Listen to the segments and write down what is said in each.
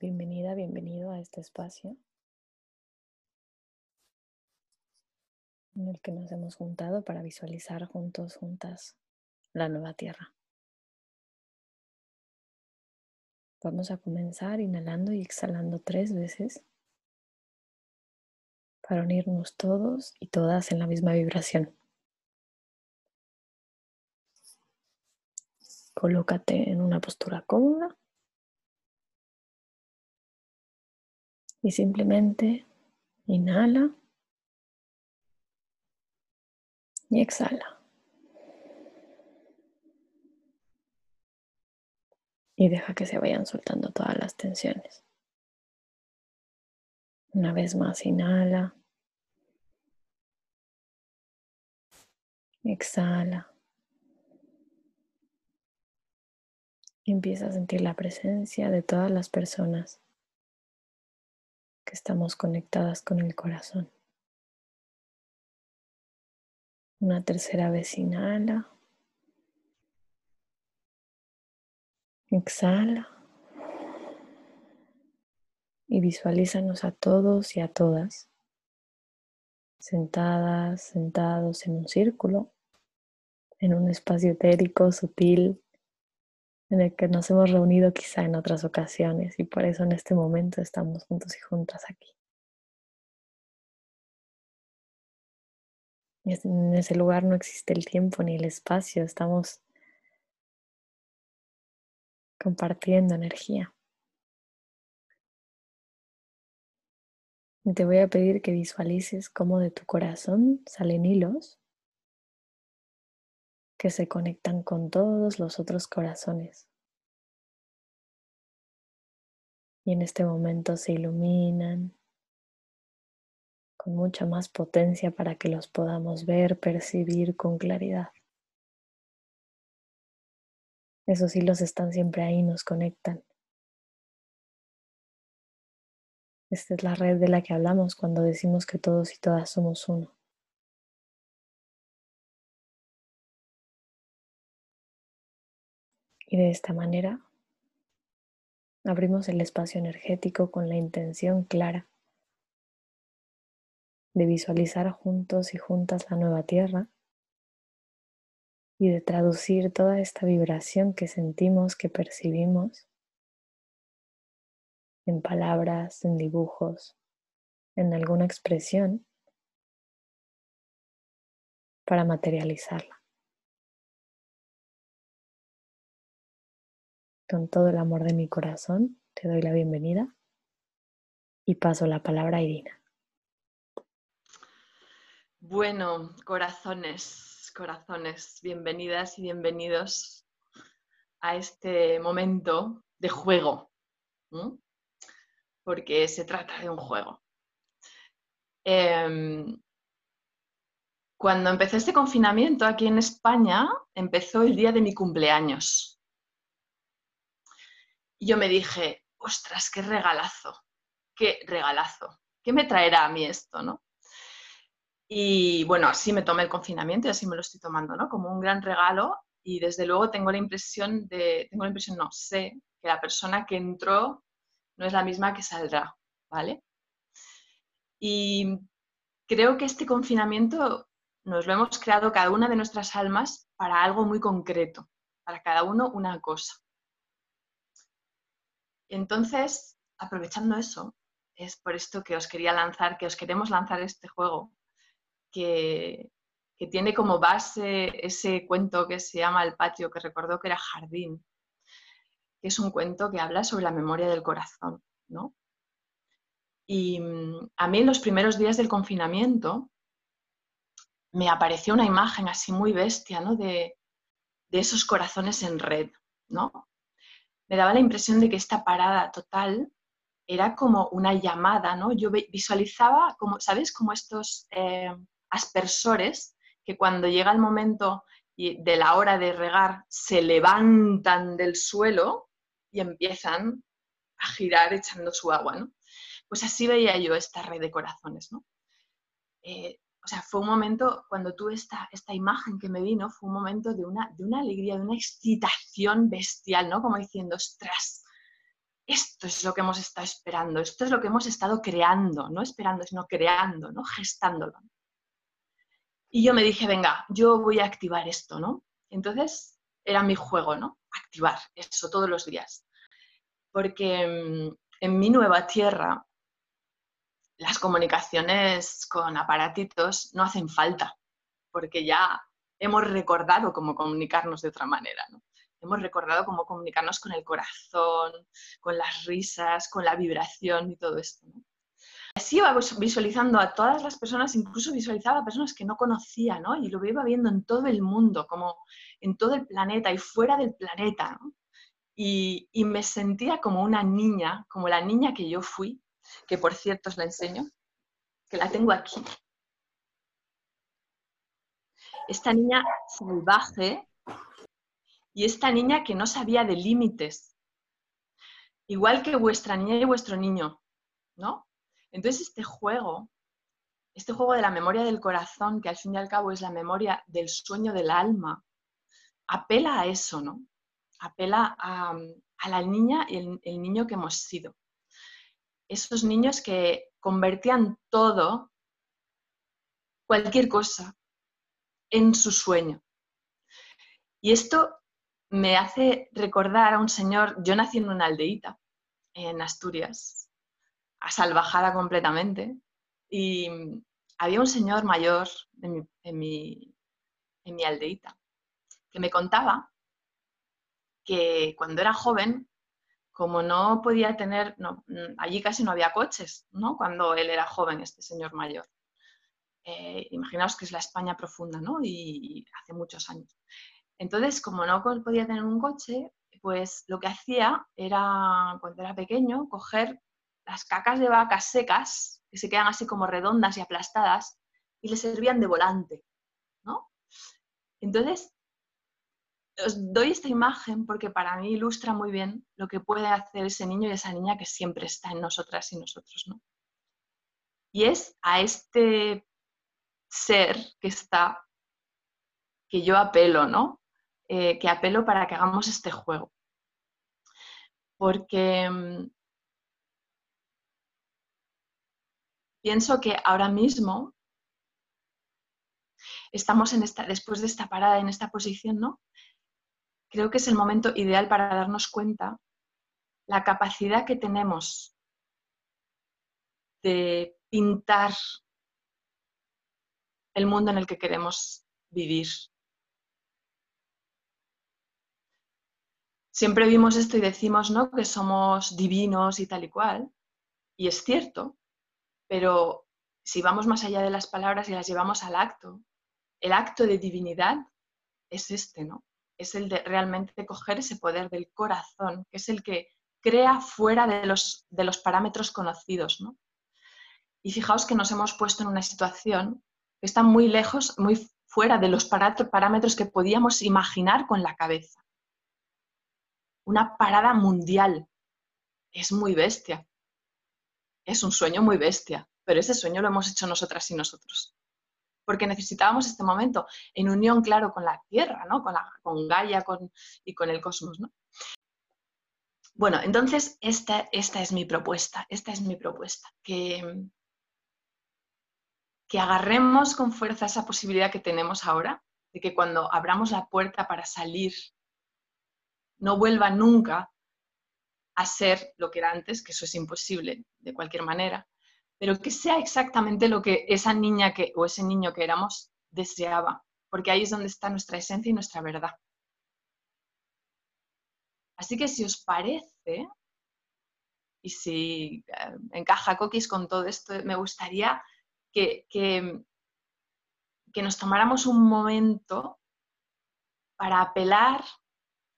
Bienvenida, bienvenido a este espacio en el que nos hemos juntado para visualizar juntos, juntas, la nueva tierra. Vamos a comenzar inhalando y exhalando tres veces para unirnos todos y todas en la misma vibración. Colócate en una postura cómoda y simplemente inhala y exhala. Y deja que se vayan soltando todas las tensiones. Una vez más, inhala. Exhala. empieza a sentir la presencia de todas las personas que estamos conectadas con el corazón. Una tercera vez inhala. Exhala. Y visualízanos a todos y a todas sentadas, sentados en un círculo, en un espacio etérico, sutil, en el que nos hemos reunido quizá en otras ocasiones y por eso en este momento estamos juntos y juntas aquí. En ese lugar no existe el tiempo ni el espacio, estamos compartiendo energía. Y te voy a pedir que visualices cómo de tu corazón salen hilos que se conectan con todos los otros corazones. Y en este momento se iluminan con mucha más potencia para que los podamos ver, percibir con claridad. Esos hilos están siempre ahí, nos conectan. Esta es la red de la que hablamos cuando decimos que todos y todas somos uno. Y de esta manera abrimos el espacio energético con la intención clara de visualizar juntos y juntas la nueva tierra y de traducir toda esta vibración que sentimos, que percibimos en palabras, en dibujos, en alguna expresión para materializarla. Con todo el amor de mi corazón, te doy la bienvenida y paso la palabra a Irina. Bueno, corazones, corazones, bienvenidas y bienvenidos a este momento de juego, porque se trata de un juego. Em, cuando empecé este confinamiento aquí en España, empezó el día de mi cumpleaños. Y yo me dije, ostras, qué regalazo, qué regalazo, ¿qué me traerá a mí esto, no? Y bueno, así me tomé el confinamiento y así me lo estoy tomando, ¿no? Como un gran regalo y desde luego tengo la impresión de, tengo la impresión, no, sé que la persona que entró no es la misma que saldrá, ¿vale? Y creo que este confinamiento nos lo hemos creado cada una de nuestras almas para algo muy concreto, para cada uno una cosa. Entonces, aprovechando eso, es por esto que os quería lanzar, que os queremos lanzar este juego, que, tiene como base ese cuento que se llama El patio, que recordó que era jardín, que es un cuento que habla sobre la memoria del corazón, ¿no? Y mm, a mí en los primeros días del confinamiento me apareció una imagen así muy bestia, ¿no? De, de esos corazones en red, ¿no? Me daba la impresión de que esta parada total era como una llamada, ¿no? Yo visualizaba, como, ¿sabes? Como estos eh, aspersores que cuando llega el momento de la hora de regar se levantan del suelo y empiezan a girar echando su agua, ¿no? Pues así veía yo esta red de corazones, ¿no? Eh, o sea, fue un momento, cuando tuve esta, esta imagen que me vino, fue un momento de una, de una alegría, de una excitación bestial, ¿no? Como diciendo, ostras, esto es lo que hemos estado esperando, esto es lo que hemos estado creando, no esperando, sino creando, ¿no? Gestándolo. Y yo me dije, venga, yo voy a activar esto, ¿no? Entonces era mi juego, ¿no? Activar eso todos los días. Porque mm, en mi nueva tierra las comunicaciones con aparatitos no hacen falta, porque ya hemos recordado cómo comunicarnos de otra manera. ¿no? Hemos recordado cómo comunicarnos con el corazón, con las risas, con la vibración y todo esto. Así iba visualizando a todas las personas, incluso visualizaba a personas que no conocía, ¿no? Y lo iba viendo en todo el mundo, como en todo el planeta y fuera del planeta, y me sentía como una niña, como la niña que yo fui, que por cierto os la enseño, que la tengo aquí. Esta niña salvaje y esta niña que no sabía de límites, igual que vuestra niña y vuestro niño, ¿no? Entonces este juego, este juego de la memoria del corazón, que al fin y al cabo es la memoria del sueño del alma, apela a eso, ¿no? Apela a, la niña y el niño que hemos sido esos niños que convertían todo, cualquier cosa, en su sueño. Y esto me hace recordar a un señor, yo nací en una aldeíta, en Asturias, salvajada completamente, y había un señor mayor en mi, en mi, en mi aldeíta que me contaba que cuando era joven como no podía tener, no, mm, allí casi no había coches, ¿no? Cuando él era joven, este señor mayor. Eh, imaginaos que es la España profunda, ¿no? Y, hace muchos años. Entonces, como no podía tener un coche, pues lo que hacía era, cuando era pequeño, coger las cacas de vacas secas, que se quedan así como redondas y aplastadas, y le servían de volante, ¿no? Entonces, os doy esta imagen porque para mí ilustra muy bien lo que puede hacer ese niño y esa niña que siempre está en nosotras y nosotros, ¿no? Y es a este ser que está, que yo apelo, ¿no? Eh, que apelo para que hagamos este juego. Porque mm, pienso que ahora mismo estamos después de esta parada, en esta posición, ¿no? Creo que es el momento ideal para darnos cuenta la capacidad que tenemos de pintar el mundo en el que queremos vivir. Siempre vimos esto y decimos ¿no? que somos divinos y tal y cual, y es cierto, pero si vamos más allá de las palabras y las llevamos al acto, el acto de divinidad es este, ¿no? Es el de realmente coger ese poder del corazón, que es el que crea fuera de los, de los parámetros conocidos. ¿no? Y fijaos que nos hemos puesto en una situación que está muy lejos, muy fuera de los parámetros que podíamos imaginar con la cabeza. Una parada mundial. Es muy bestia. Es un sueño muy bestia, pero ese sueño lo hemos hecho nosotras y nosotros porque necesitábamos este momento en unión, claro, con la Tierra, ¿no? con, la, con Gaia y con el cosmos. ¿no? Bueno, entonces esta, esta es mi propuesta, esta es mi propuesta, que, que agarremos con fuerza esa posibilidad que tenemos ahora, de que cuando abramos la puerta para salir, no vuelva nunca a ser lo que era antes, que eso es imposible de cualquier manera, pero que sea exactamente lo que esa niña que, o ese niño que éramos deseaba, porque ahí es donde está nuestra esencia y nuestra verdad. Así que si os parece, y si eh, encaja Coquis con todo esto, me gustaría que, que, nos tomáramos un momento para apelar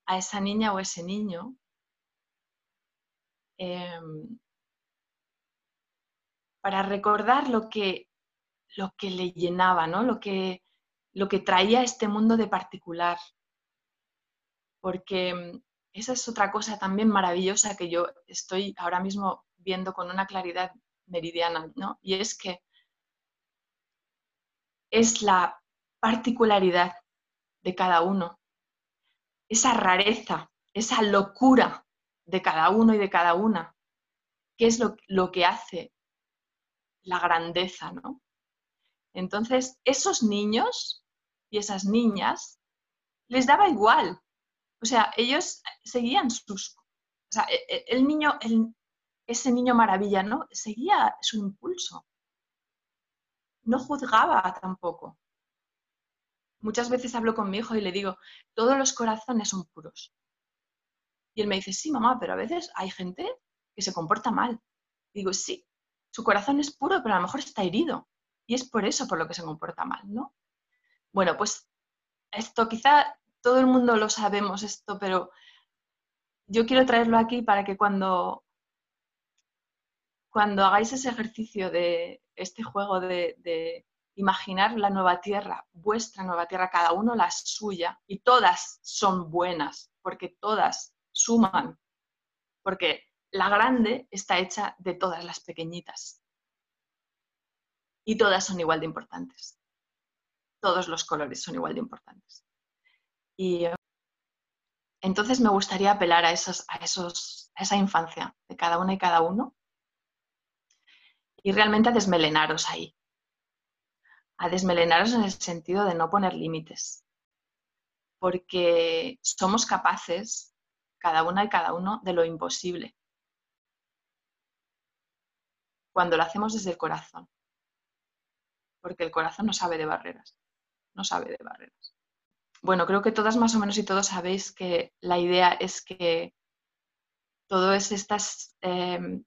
a esa niña o ese niño em, para recordar lo que, lo que le llenaba, ¿no? lo, que, lo que traía este mundo de particular. Porque mm, esa es otra cosa también maravillosa que yo estoy ahora mismo viendo con una claridad meridiana, ¿no? Y es que es la particularidad de cada uno, esa rareza, esa locura de cada uno y de cada una, qué es lo, lo que hace la grandeza, ¿no? Entonces, esos niños y esas niñas les daba igual. O sea, ellos seguían sus... O sea, e, e, el niño, ese niño maravilla, ¿no? Seguía su impulso. No juzgaba tampoco. Muchas veces hablo con mi hijo y le digo, todos los corazones son puros. Y él me dice, sí, mamá, pero a veces hay gente que se comporta mal. digo, sí, su corazón es puro, pero a lo mejor está herido. Y es por eso por lo que se comporta mal, ¿no? Bueno, pues esto quizá todo el mundo lo sabemos esto, pero yo quiero traerlo aquí para que cuando, cuando hagáis ese ejercicio de este juego de, de imaginar la nueva tierra, vuestra nueva tierra, cada uno la suya, y todas son buenas, porque todas suman, porque la grande está hecha de todas las pequeñitas. Y todas son igual de importantes. Todos los colores son igual de importantes. Y entonces me gustaría apelar a, esos, a, esos, a esa infancia de cada una y cada uno y realmente a desmelenaros ahí. A desmelenaros en el sentido de no poner límites. Porque somos capaces, cada una y cada uno, de lo imposible cuando lo hacemos desde el corazón. Porque el corazón no sabe de barreras, no sabe de barreras. Bueno, creo que todas más o menos y todos sabéis que la idea es que todas estas em,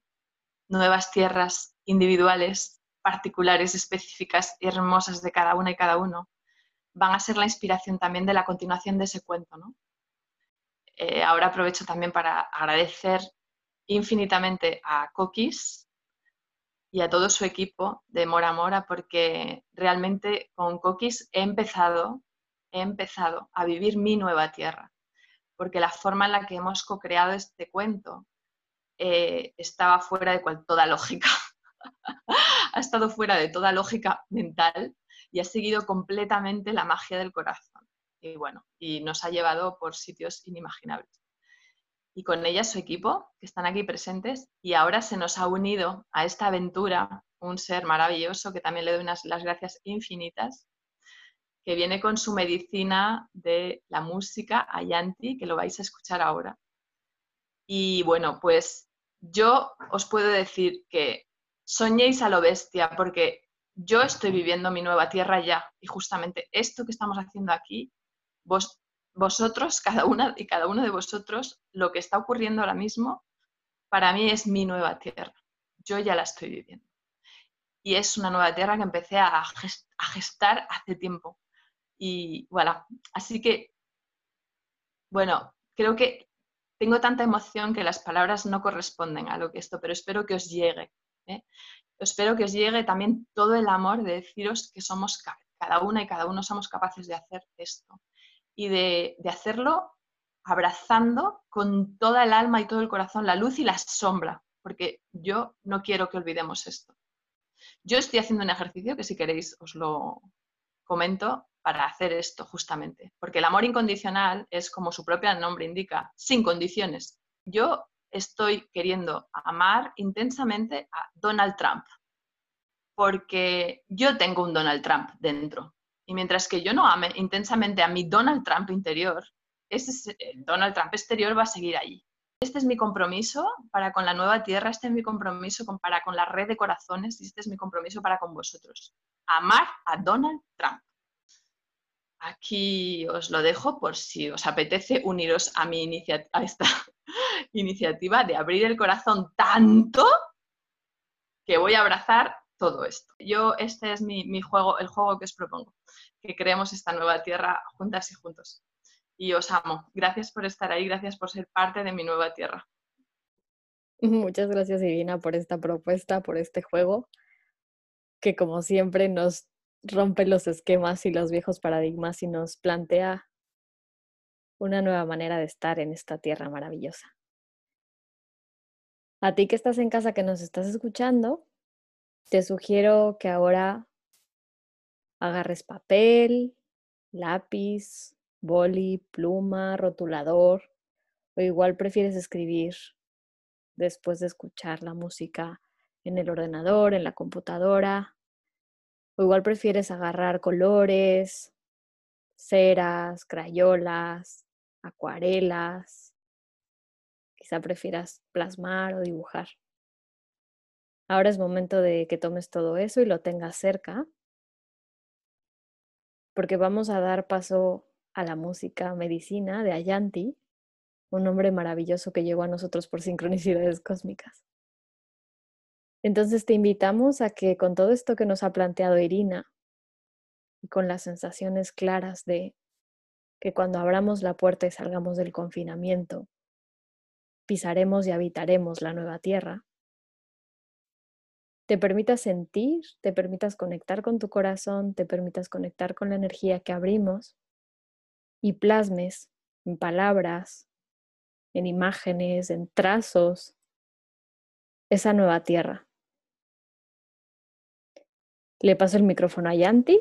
nuevas tierras individuales, particulares, específicas y hermosas de cada una y cada uno, van a ser la inspiración también de la continuación de ese cuento. ¿no? Eh, ahora aprovecho también para agradecer infinitamente a Coquis, y a todo su equipo de Mora Mora porque realmente con Coquis he empezado, he empezado a vivir mi nueva tierra, porque la forma en la que hemos co-creado este cuento eh, estaba fuera de toda lógica. ha estado fuera de toda lógica mental y ha seguido completamente la magia del corazón. Y bueno, y nos ha llevado por sitios inimaginables y con ella su equipo, que están aquí presentes, y ahora se nos ha unido a esta aventura un ser maravilloso que también le doy unas, las gracias infinitas, que viene con su medicina de la música, Ayanti, que lo vais a escuchar ahora. Y bueno, pues yo os puedo decir que soñéis a lo bestia, porque yo estoy viviendo mi nueva tierra ya, y justamente esto que estamos haciendo aquí, vos vosotros, cada una y cada uno de vosotros, lo que está ocurriendo ahora mismo, para mí es mi nueva tierra. Yo ya la estoy viviendo. Y es una nueva tierra que empecé a, gestar hace tiempo. Y voilà. Así que, bueno, creo que tengo tanta emoción que las palabras no corresponden a lo que esto, pero espero que os llegue. ¿eh? Espero que os llegue también todo el amor de deciros que somos cada una y cada uno somos capaces de hacer esto y de, hacerlo abrazando con toda el alma y todo el corazón la luz y la sombra, porque yo no quiero que olvidemos esto. Yo estoy haciendo un ejercicio que si queréis os lo comento para hacer esto justamente, porque el amor incondicional es como su propio nombre indica, sin condiciones. Yo estoy queriendo amar intensamente a Donald Trump, porque yo tengo un Donald Trump dentro. Y mientras que yo no ame intensamente a mi Donald Trump interior, ese Donald Trump exterior va a seguir ahí. Este es mi compromiso para con la nueva tierra, este es mi compromiso para con la red de corazones y este es mi compromiso para con vosotros. Amar a Donald Trump. Aquí os lo dejo por si os apetece uniros a, mi a esta iniciativa de abrir el corazón tanto que voy a abrazar todo esto. Yo, este es mi, juego, el juego que os propongo, que creemos esta nueva tierra juntas y juntos. Y os amo. Gracias por estar ahí, gracias por ser parte de mi nueva tierra. Muchas gracias, Irina, por esta propuesta, por este juego, que como siempre nos rompe los esquemas y los viejos paradigmas y nos plantea una nueva manera de estar en esta tierra maravillosa. A ti que estás en casa, que nos estás escuchando, te sugiero que ahora agarres papel, lápiz, boli, pluma, rotulador O igual prefieres escribir después de escuchar la música en el ordenador, en la computadora. O igual prefieres agarrar colores, ceras, crayolas, acuarelas. Quizá prefieras plasmar o dibujar. Ahora es momento de que tomes todo eso y lo tengas cerca, porque vamos a dar paso a la música medicina de Ayanti, un hombre maravilloso que llegó a nosotros por sincronicidades cósmicas. Entonces te invitamos a que con todo esto que nos ha planteado Irina y con las sensaciones claras de que cuando abramos la puerta y salgamos del confinamiento, pisaremos y habitaremos la nueva tierra, te permitas sentir, te permitas conectar con tu corazón, te permitas conectar con la energía que abrimos y plasmes en palabras, en imágenes, en trazos, esa nueva tierra. Le paso el micrófono a Yanti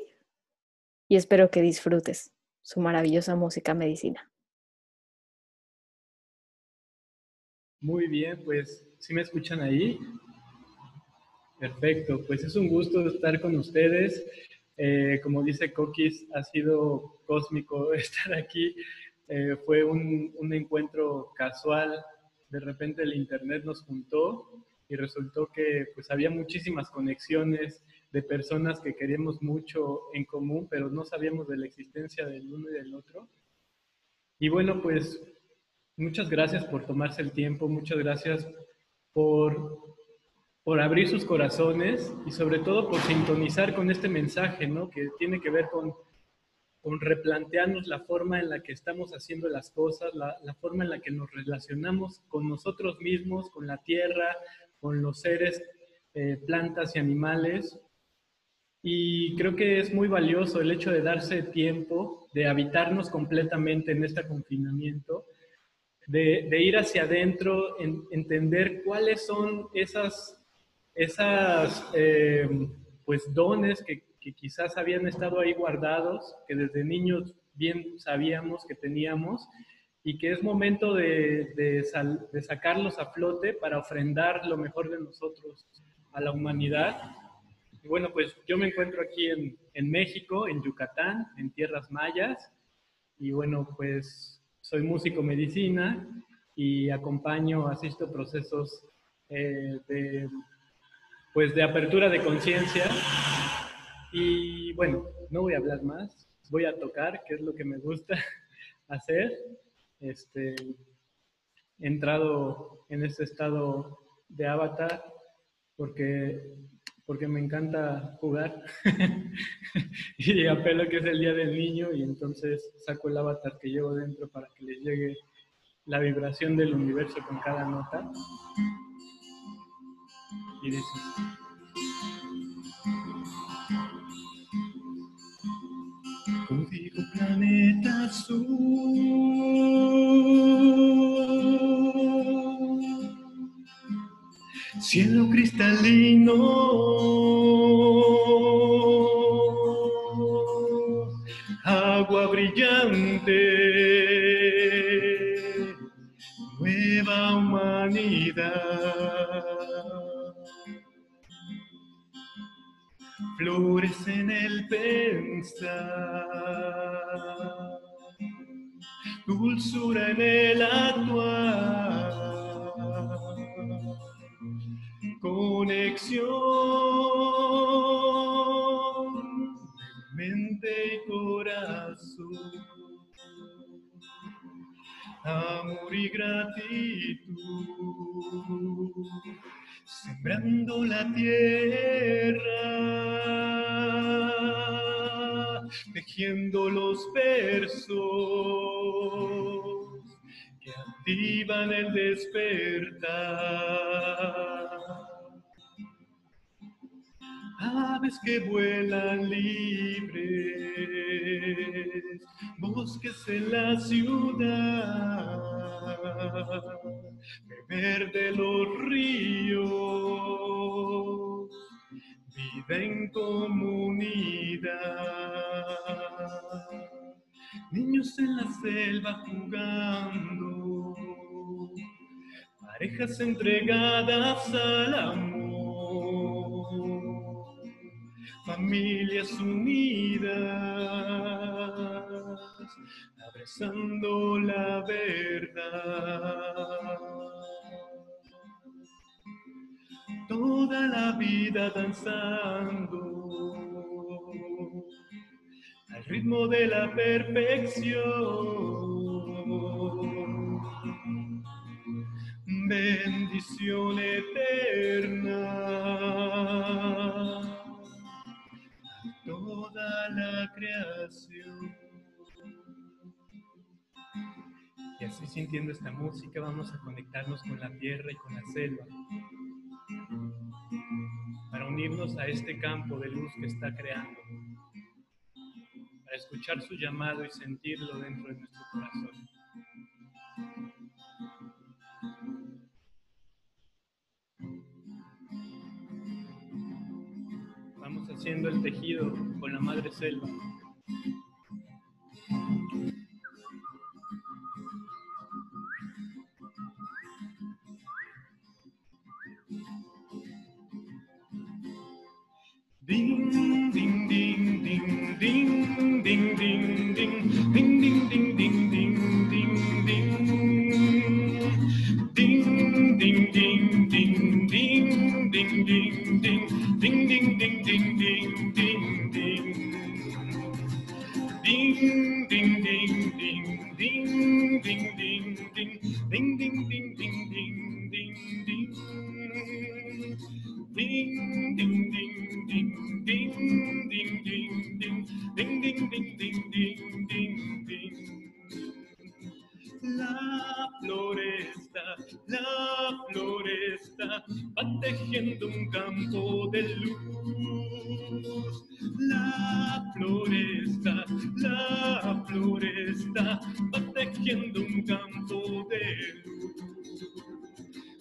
y espero que disfrutes su maravillosa música medicina. Muy bien, pues si me escuchan ahí. Perfecto, pues es un gusto estar con ustedes. Eh, como dice Coquis, ha sido cósmico estar aquí. Eh, fue un, un, encuentro casual. De repente el internet nos juntó y resultó que pues había muchísimas conexiones de personas que queríamos mucho en común, pero no sabíamos de la existencia del uno y del otro. Y bueno, pues muchas gracias por tomarse el tiempo, muchas gracias por por abrir sus corazones y sobre todo por sintonizar con este mensaje, ¿no? Que tiene que ver con, con replantearnos la forma en la que estamos haciendo las cosas, la, la, forma en la que nos relacionamos con nosotros mismos, con la tierra, con los seres, eh, plantas y animales. Y creo que es muy valioso el hecho de darse tiempo, de habitarnos completamente en este confinamiento, de, de ir hacia adentro, en, entender cuáles son esas esas eh, pues dones que, quizás habían estado ahí guardados, que desde niños bien sabíamos que teníamos y que es momento de, de, sacarlos a flote para ofrendar lo mejor de nosotros a la humanidad. Y bueno, pues yo me encuentro aquí en, en México, en Yucatán, en tierras mayas, y bueno, pues soy músico medicina y acompaño, asisto procesos eh, de pues de apertura de conciencia. Y bueno, no voy a hablar más, voy a tocar, que es lo que me gusta hacer. Este, entrado en este estado de avatar porque, porque me encanta jugar y apelo que es el día del niño y entonces saco el avatar que llevo dentro para que les llegue la vibración del universo con cada nota dices, Código Planeta Azul. Cielo cristalino. Agua brillante. Flores en el pensar, dulzura en el actuar, conexión, mente y corazón, amor y gratitud sembrando la tierra, los versos que activan el despertar. Aves que vuelan libres, bosques en la ciudad, beber de los ríos, vida en comunidad. Niños en la selva jugando. Parejas entregadas al amor, familias unidas, abrazando la verdad. Toda la vida danzando al ritmo de la perfección. Bendición eterna. A toda la creación. Y así sintiendo esta música vamos a conectarnos con la tierra y con la selva. Para unirnos a este campo de luz que está creando, escuchar su llamado y sentirlo dentro de nuestro corazón. haciendo el tejido con la madre selva. Ding, ding, ding, ding, ding,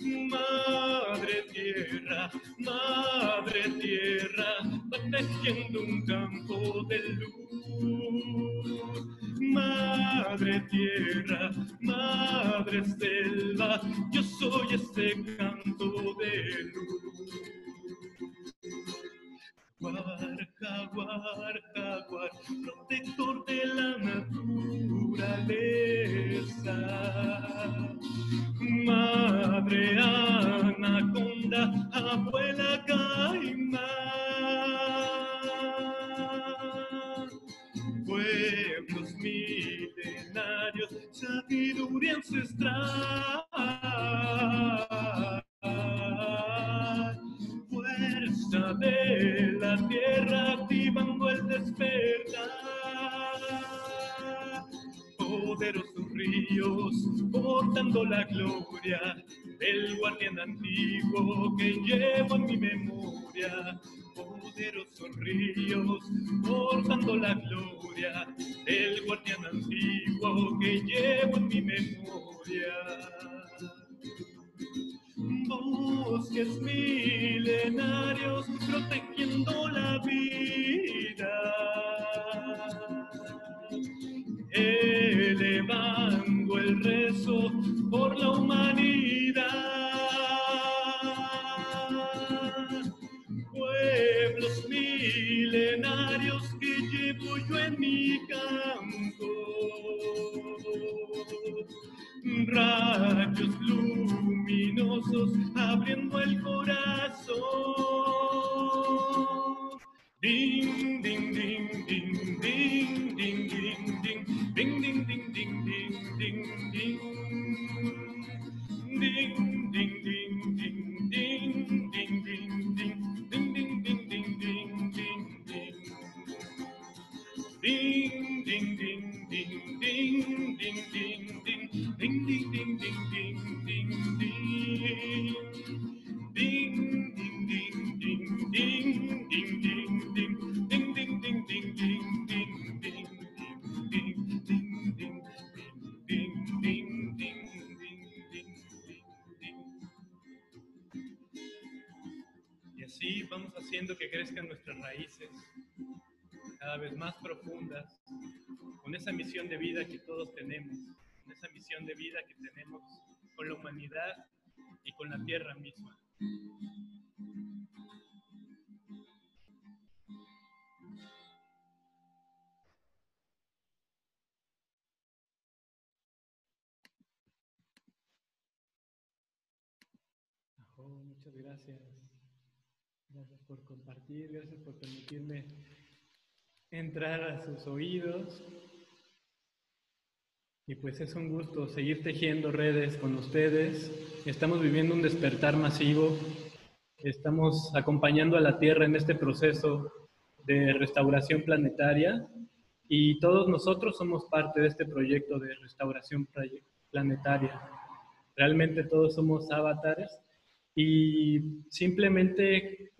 Madre tierra, madre tierra, va un campo de luz. Madre tierra, madre selva, yo soy poderosos ríos, portando la gloria del guardián antiguo que llevo en mi memoria. Poderosos ríos, portando la gloria del guardián antiguo que llevo en mi memoria. Bosques milenarios protegiendo la vida por la humanidad. Pueblos milenarios que llevo yo en mi campo, rayos luminosos abriendo el corazón. Muchas gracias. Gracias por compartir, gracias por permitirme entrar a sus oídos. Y pues es un gusto seguir tejiendo redes con ustedes. Estamos viviendo un despertar masivo. Estamos acompañando a la Tierra en este proceso de restauración planetaria y todos nosotros somos parte de este proyecto de restauración planetaria. Realmente todos somos avatares y simplemente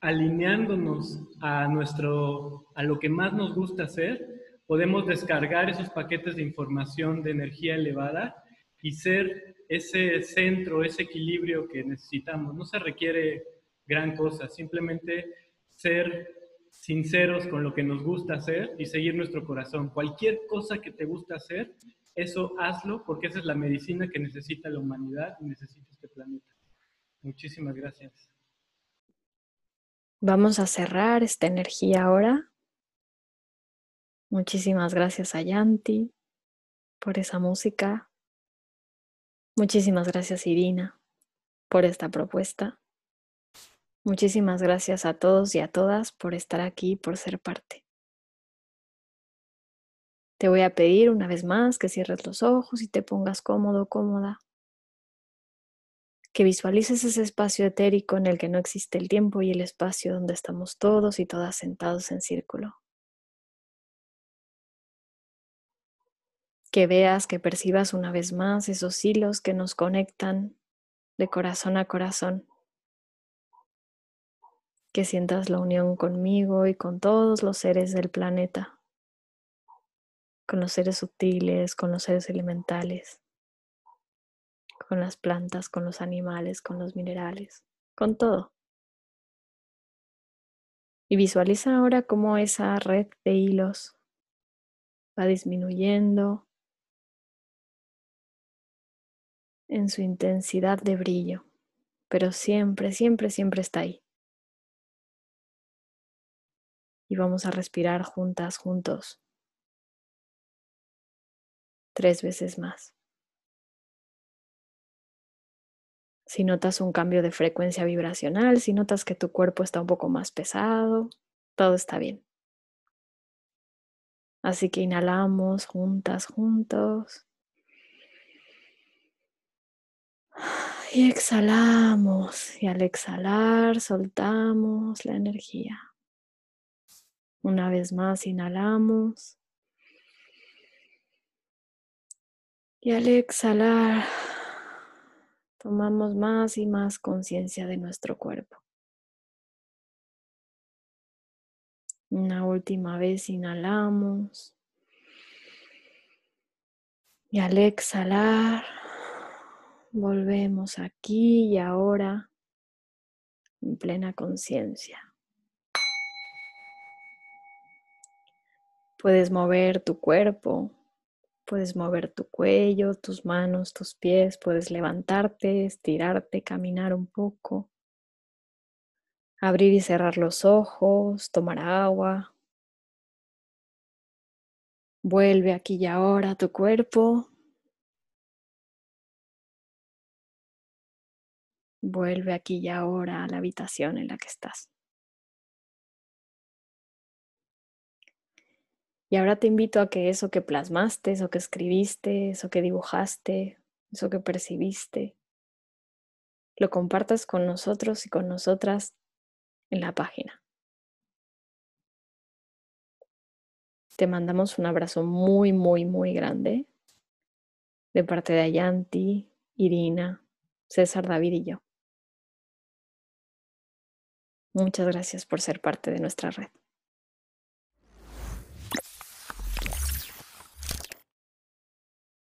alineándonos a nuestro a lo que más nos gusta hacer, podemos descargar esos paquetes de información de energía elevada y ser ese centro, ese equilibrio que necesitamos. No se requiere gran cosa, simplemente ser sinceros con lo que nos gusta hacer y seguir nuestro corazón. Cualquier cosa que te gusta hacer, eso hazlo porque esa es la medicina que necesita la humanidad y necesita este planeta. Muchísimas gracias. Vamos a cerrar esta energía ahora. Muchísimas gracias a Yanti por esa música. Muchísimas gracias Irina por esta propuesta. Muchísimas gracias a todos y a todas por estar aquí, por ser parte. Te voy a pedir una vez más que cierres los ojos y te pongas cómodo, cómoda que visualices ese espacio etérico en el que no existe el tiempo y el espacio donde estamos todos y todas sentados en círculo. Que veas, que percibas una vez más esos hilos que nos conectan de corazón a corazón. Que sientas la unión conmigo y con todos los seres del planeta, con los seres sutiles, con los seres elementales con las plantas, con los animales, con los minerales, con todo. Y visualiza ahora cómo esa red de hilos va disminuyendo en su intensidad de brillo, pero siempre, siempre, siempre está ahí. Y vamos a respirar juntas, juntos, tres veces más. Si notas un cambio de frecuencia vibracional, si notas que tu cuerpo está un poco más pesado, todo está bien. Así que inhalamos juntas, juntos. Y exhalamos. Y al exhalar soltamos la energía. Una vez más inhalamos. Y al exhalar tomamos más y más conciencia de nuestro cuerpo. Una última vez inhalamos. Y al exhalar, volvemos aquí y ahora en plena conciencia. Puedes mover tu cuerpo Puedes mover tu cuello, tus manos, tus pies, puedes levantarte, estirarte, caminar un poco, abrir y cerrar los ojos, tomar agua. Vuelve aquí y ahora a tu cuerpo. Vuelve aquí y ahora a la habitación en la que estás. Y ahora te invito a que eso que plasmaste, eso que escribiste, eso que dibujaste, eso que percibiste, lo compartas con nosotros y con nosotras en la página. Te mandamos un abrazo muy, muy, muy grande de parte de Ayanti, Irina, César, David y yo. Muchas gracias por ser parte de nuestra red.